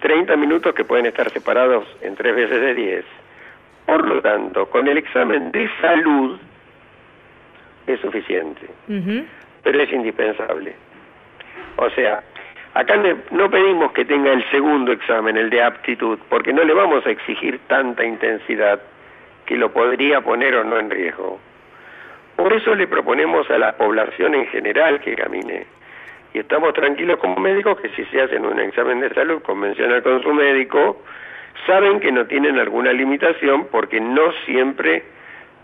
30 minutos que pueden estar separados en tres veces de 10. Por lo tanto, con el examen de salud es suficiente, pero es indispensable. O sea, acá no pedimos que tenga el segundo examen, el de aptitud, porque no le vamos a exigir tanta intensidad que lo podría poner o no en riesgo. Por eso le proponemos a la población en general que camine. Y estamos tranquilos como médicos que si se hacen un examen de salud convencional con su médico, saben que no tienen alguna limitación porque no siempre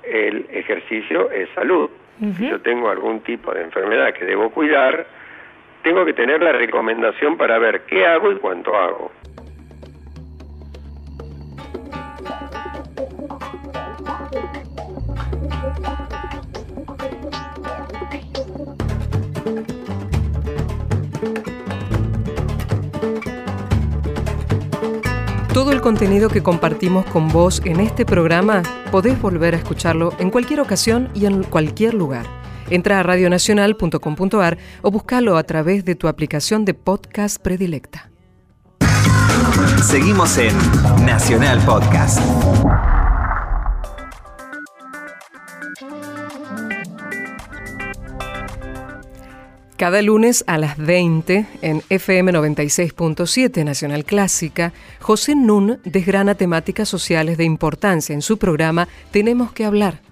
el ejercicio es salud. Si yo tengo algún tipo de enfermedad que debo cuidar, tengo que tener la recomendación para ver qué hago y cuánto hago. Todo el contenido que compartimos con vos en este programa podés volver a escucharlo en cualquier ocasión y en cualquier lugar. Entra a radionacional.com.ar o búscalo a través de tu aplicación de podcast predilecta. Seguimos en Nacional Podcast. Cada lunes a las 20 en FM 96.7 Nacional Clásica, José Nun desgrana temáticas sociales de importancia en su programa Tenemos que hablar.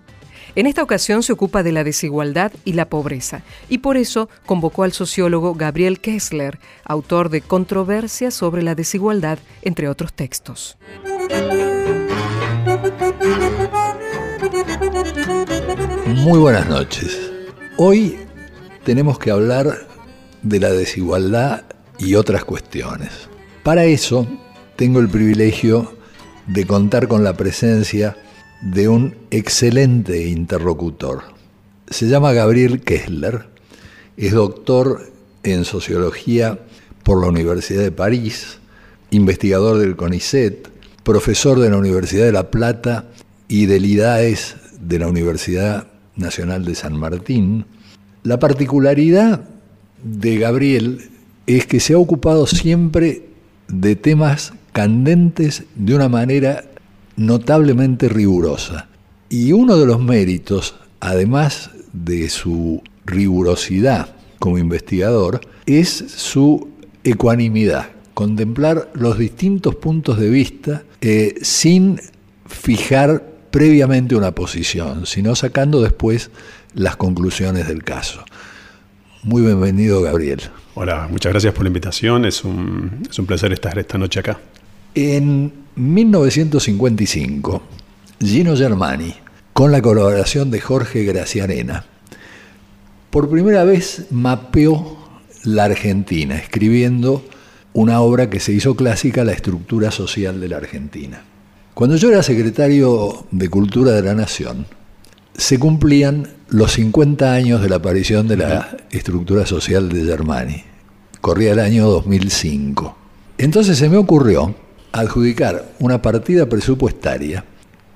En esta ocasión se ocupa de la desigualdad y la pobreza, y por eso convocó al sociólogo Gabriel Kessler, autor de Controversias sobre la desigualdad, entre otros textos. Muy buenas noches. Hoy tenemos que hablar de la desigualdad y otras cuestiones. Para eso tengo el privilegio de contar con la presencia de un excelente interlocutor. Se llama Gabriel Kessler, es doctor en sociología por la Universidad de París, investigador del CONICET, profesor de la Universidad de La Plata y del IDAES de la Universidad Nacional de San Martín, la particularidad de Gabriel es que se ha ocupado siempre de temas candentes de una manera notablemente rigurosa. Y uno de los méritos, además de su rigurosidad como investigador, es su ecuanimidad, contemplar los distintos puntos de vista eh, sin fijar previamente una posición, sino sacando después las conclusiones del caso. Muy bienvenido, Gabriel. Hola, muchas gracias por la invitación. Es un, es un placer estar esta noche acá. En 1955, Gino Germani, con la colaboración de Jorge Graciarena, por primera vez mapeó la Argentina, escribiendo una obra que se hizo clásica, La estructura social de la Argentina. Cuando yo era secretario de Cultura de la Nación, se cumplían los 50 años de la aparición de la estructura social de Germani. Corría el año 2005. Entonces se me ocurrió adjudicar una partida presupuestaria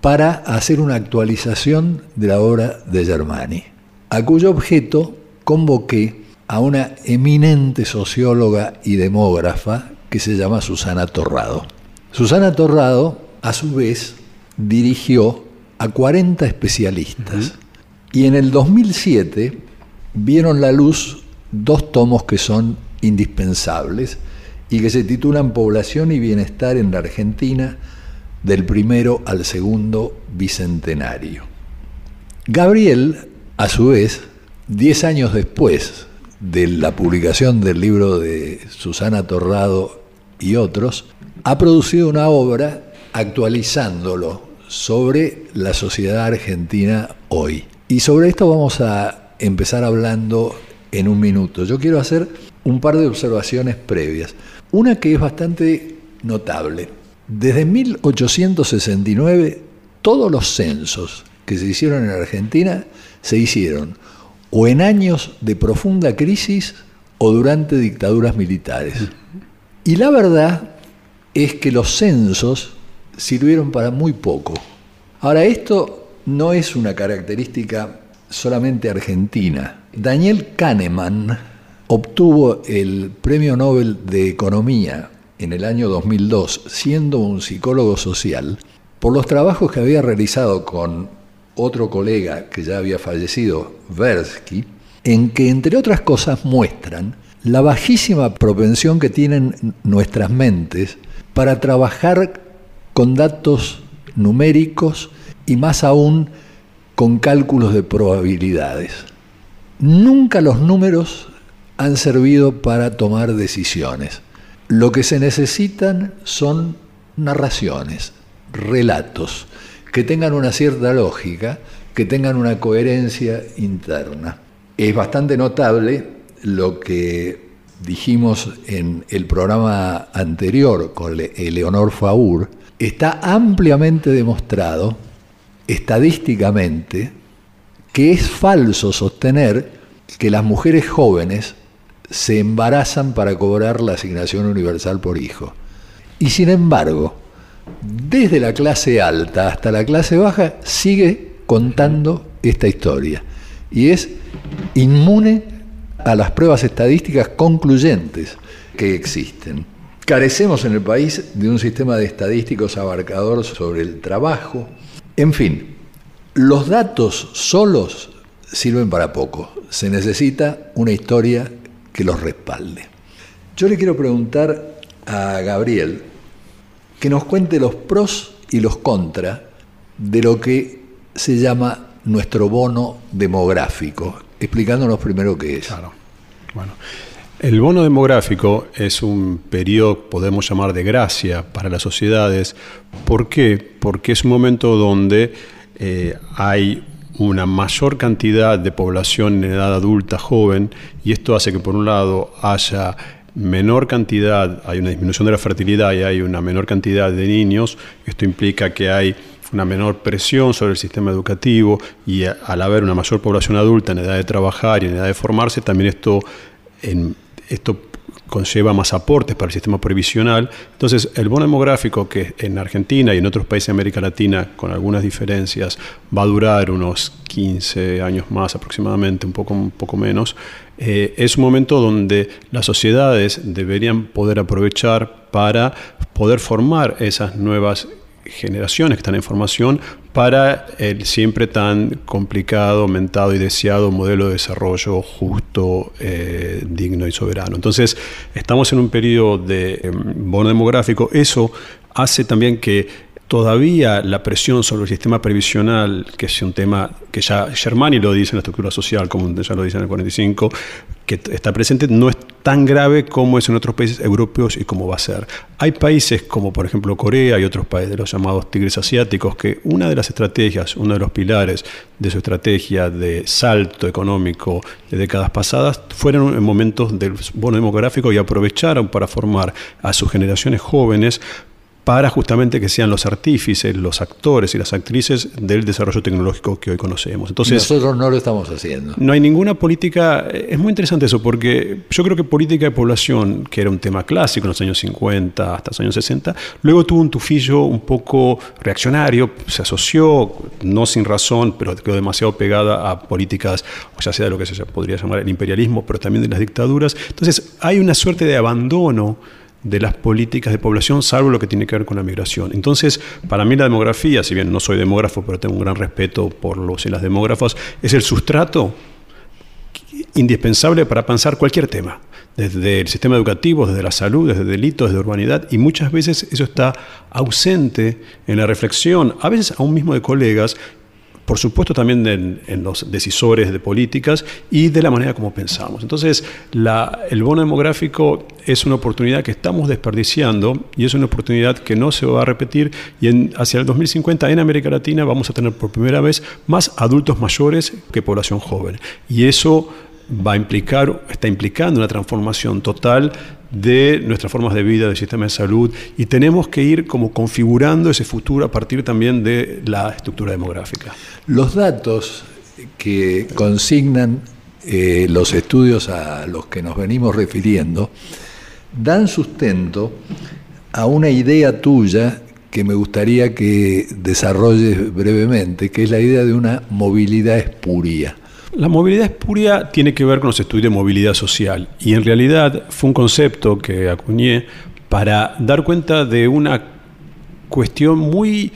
para hacer una actualización de la obra de Germani, a cuyo objeto convoqué a una eminente socióloga y demógrafa que se llama Susana Torrado. Susana Torrado, a su vez, dirigió a 40 especialistas. Y en el 2007 vieron la luz dos tomos que son indispensables y que se titulan Población y Bienestar en la Argentina del primero al segundo bicentenario. Gabriel, a su vez, diez años después de la publicación del libro de Susana Torrado y otros, ha producido una obra actualizándolo sobre la sociedad argentina hoy. Y sobre esto vamos a empezar hablando en un minuto. Yo quiero hacer un par de observaciones previas. Una que es bastante notable. Desde 1869, todos los censos que se hicieron en Argentina se hicieron o en años de profunda crisis o durante dictaduras militares. Y la verdad es que los censos sirvieron para muy poco. Ahora, esto no es una característica solamente argentina. Daniel Kahneman obtuvo el Premio Nobel de Economía en el año 2002, siendo un psicólogo social, por los trabajos que había realizado con otro colega que ya había fallecido, Versky, en que, entre otras cosas, muestran la bajísima propensión que tienen nuestras mentes para trabajar con datos numéricos y más aún con cálculos de probabilidades. Nunca los números han servido para tomar decisiones. Lo que se necesitan son narraciones, relatos, que tengan una cierta lógica, que tengan una coherencia interna. Es bastante notable lo que dijimos en el programa anterior con Eleonor Faur, está ampliamente demostrado, estadísticamente, que es falso sostener que las mujeres jóvenes se embarazan para cobrar la asignación universal por hijo. Y sin embargo, desde la clase alta hasta la clase baja sigue contando esta historia. Y es inmune a las pruebas estadísticas concluyentes que existen. Carecemos en el país de un sistema de estadísticos abarcador sobre el trabajo. En fin, los datos solos sirven para poco. Se necesita una historia que los respalde. Yo le quiero preguntar a Gabriel que nos cuente los pros y los contras de lo que se llama nuestro bono demográfico, explicándonos primero qué es. Claro. Bueno, el bono demográfico es un periodo, podemos llamar, de gracia para las sociedades. ¿Por qué? Porque es un momento donde eh, hay una mayor cantidad de población en edad adulta joven y esto hace que por un lado haya menor cantidad, hay una disminución de la fertilidad y hay una menor cantidad de niños, esto implica que hay una menor presión sobre el sistema educativo y al haber una mayor población adulta en edad de trabajar y en edad de formarse, también esto, en, esto conlleva más aportes para el sistema previsional. Entonces, el bono demográfico que en Argentina y en otros países de América Latina, con algunas diferencias, va a durar unos 15 años más aproximadamente, un poco, un poco menos, eh, es un momento donde las sociedades deberían poder aprovechar para poder formar esas nuevas generaciones que están en formación para el siempre tan complicado, aumentado y deseado modelo de desarrollo justo, eh, digno y soberano. Entonces, estamos en un periodo de em, bono demográfico. Eso hace también que todavía la presión sobre el sistema previsional, que es un tema que ya Germani lo dice en la estructura social, como ya lo dice en el 45, que está presente, no es tan grave como es en otros países europeos y como va a ser. Hay países como por ejemplo Corea y otros países de los llamados tigres asiáticos que una de las estrategias, uno de los pilares de su estrategia de salto económico de décadas pasadas fueron en momentos del bono demográfico y aprovecharon para formar a sus generaciones jóvenes para justamente que sean los artífices, los actores y las actrices del desarrollo tecnológico que hoy conocemos. Entonces, Nosotros no lo estamos haciendo. No hay ninguna política, es muy interesante eso, porque yo creo que política de población, que era un tema clásico en los años 50 hasta los años 60, luego tuvo un tufillo un poco reaccionario, se asoció, no sin razón, pero quedó demasiado pegada a políticas, o ya sea de lo que se podría llamar el imperialismo, pero también de las dictaduras. Entonces hay una suerte de abandono de las políticas de población, salvo lo que tiene que ver con la migración. Entonces, para mí la demografía, si bien no soy demógrafo, pero tengo un gran respeto por los y las demógrafos, es el sustrato indispensable para pensar cualquier tema, desde el sistema educativo, desde la salud, desde delitos, desde urbanidad, y muchas veces eso está ausente en la reflexión, a veces aún mismo de colegas, por supuesto también en, los decisores de políticas y de la manera como pensamos. Entonces, el bono demográfico es una oportunidad que estamos desperdiciando y es una oportunidad que no se va a repetir y en, hacia el 2050 en América Latina vamos a tener por primera vez más adultos mayores que población joven. Y eso va a implicar, está implicando una transformación total de nuestras formas de vida, del sistema de salud, y tenemos que ir como configurando ese futuro a partir también de la estructura demográfica. Los datos que consignan eh, los estudios a los que nos venimos refiriendo dan sustento a una idea tuya que me gustaría que desarrolles brevemente, que es la idea de una movilidad espuria. La movilidad espuria tiene que ver con los estudios de movilidad social y en realidad fue un concepto que acuñé para dar cuenta de una cuestión muy,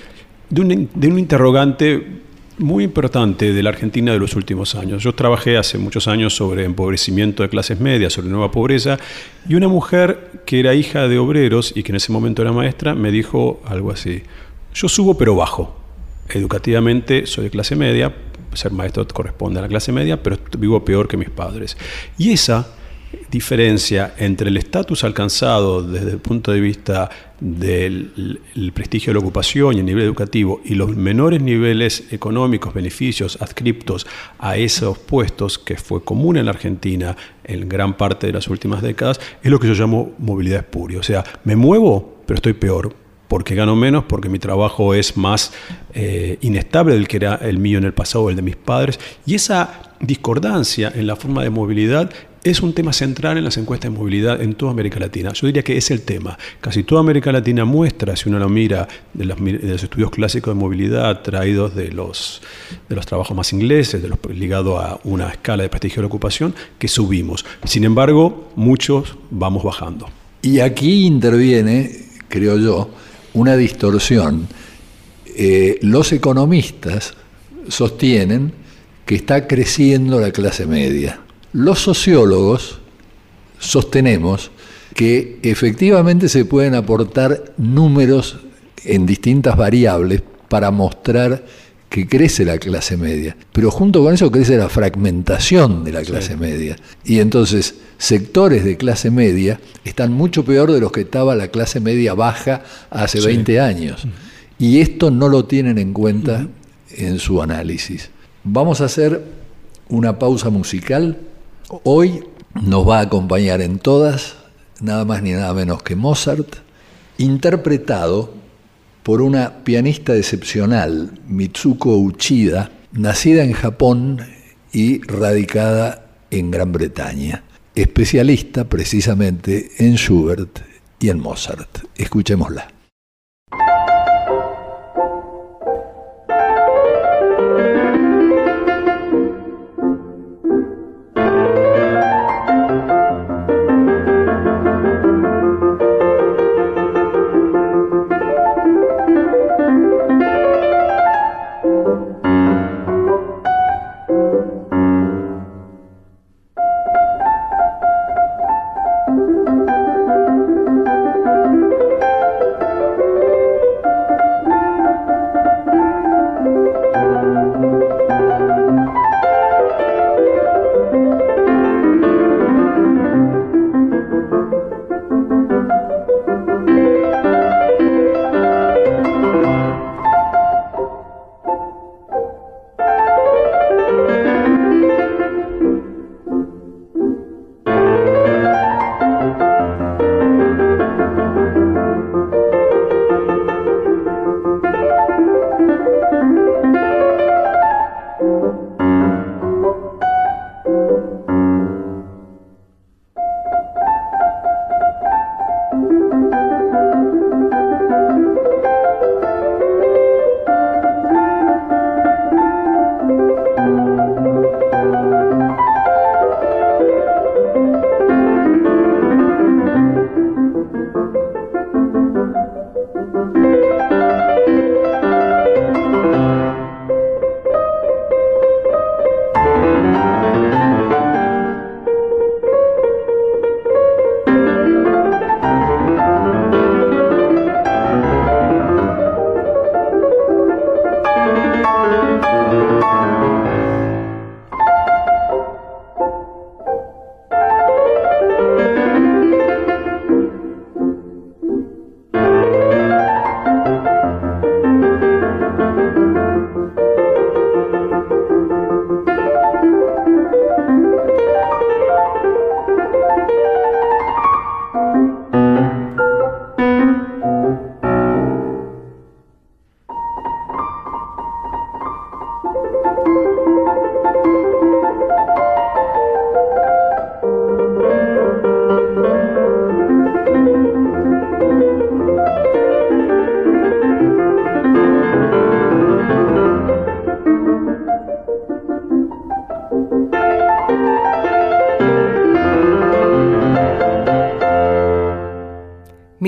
de un, de un interrogante muy importante de la Argentina de los últimos años. Yo trabajé hace muchos años sobre empobrecimiento de clases medias, sobre nueva pobreza, y una mujer que era hija de obreros y que en ese momento era maestra me dijo algo así, yo subo pero bajo. Educativamente soy de clase media, ser maestro corresponde a la clase media, pero vivo peor que mis padres. Y esa diferencia entre el estatus alcanzado desde el punto de vista del el prestigio de la ocupación y el nivel educativo y los menores niveles económicos, beneficios adscriptos a esos puestos, que fue común en la Argentina en gran parte de las últimas décadas, es lo que yo llamo movilidad espuria. O sea, me muevo, pero estoy peor porque gano menos, porque mi trabajo es más eh, inestable del que era el mío en el pasado el de mis padres. Y esa discordancia en la forma de movilidad es un tema central en las encuestas de movilidad en toda América Latina. Yo diría que es el tema. Casi toda América Latina muestra, si uno lo mira, de los, estudios clásicos de movilidad traídos de los, de los trabajos más ingleses, de los ligados a una escala de prestigio de la ocupación, que subimos. Sin embargo, muchos vamos bajando. Y aquí interviene, creo yo, una distorsión. Eh, los economistas sostienen que está creciendo la clase media los sociólogos sostenemos que efectivamente se pueden aportar números en distintas variables para mostrar que crece la clase media, pero junto con eso crece la fragmentación de la clase media. Y entonces sectores de clase media están mucho peor de los que estaba la clase media baja hace 20 años. Y esto no lo tienen en cuenta en su análisis. Vamos a hacer una pausa musical Hoy nos va a acompañar en todas, nada más ni nada menos que Mozart, interpretado por una pianista excepcional, Mitsuko Uchida, nacida en Japón y radicada en Gran Bretaña, especialista precisamente en Schubert y en Mozart. Escuchémosla.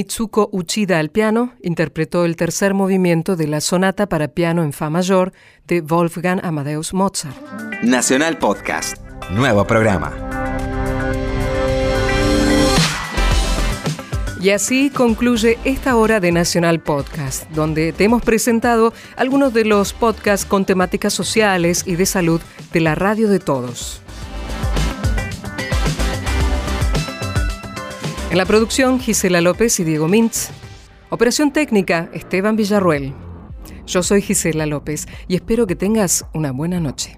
Mitsuko Uchida al piano interpretó el tercer movimiento de la sonata para piano en Fa mayor de Wolfgang Amadeus Mozart. Nacional Podcast, nuevo programa. Y así concluye esta hora de Nacional Podcast, donde te hemos presentado algunos de los podcasts con temáticas sociales y de salud de la radio de todos. En la producción, Gisela López y Diego Mintz. Operación técnica, Esteban Villarruel. Yo soy Gisela López y espero que tengas una buena noche.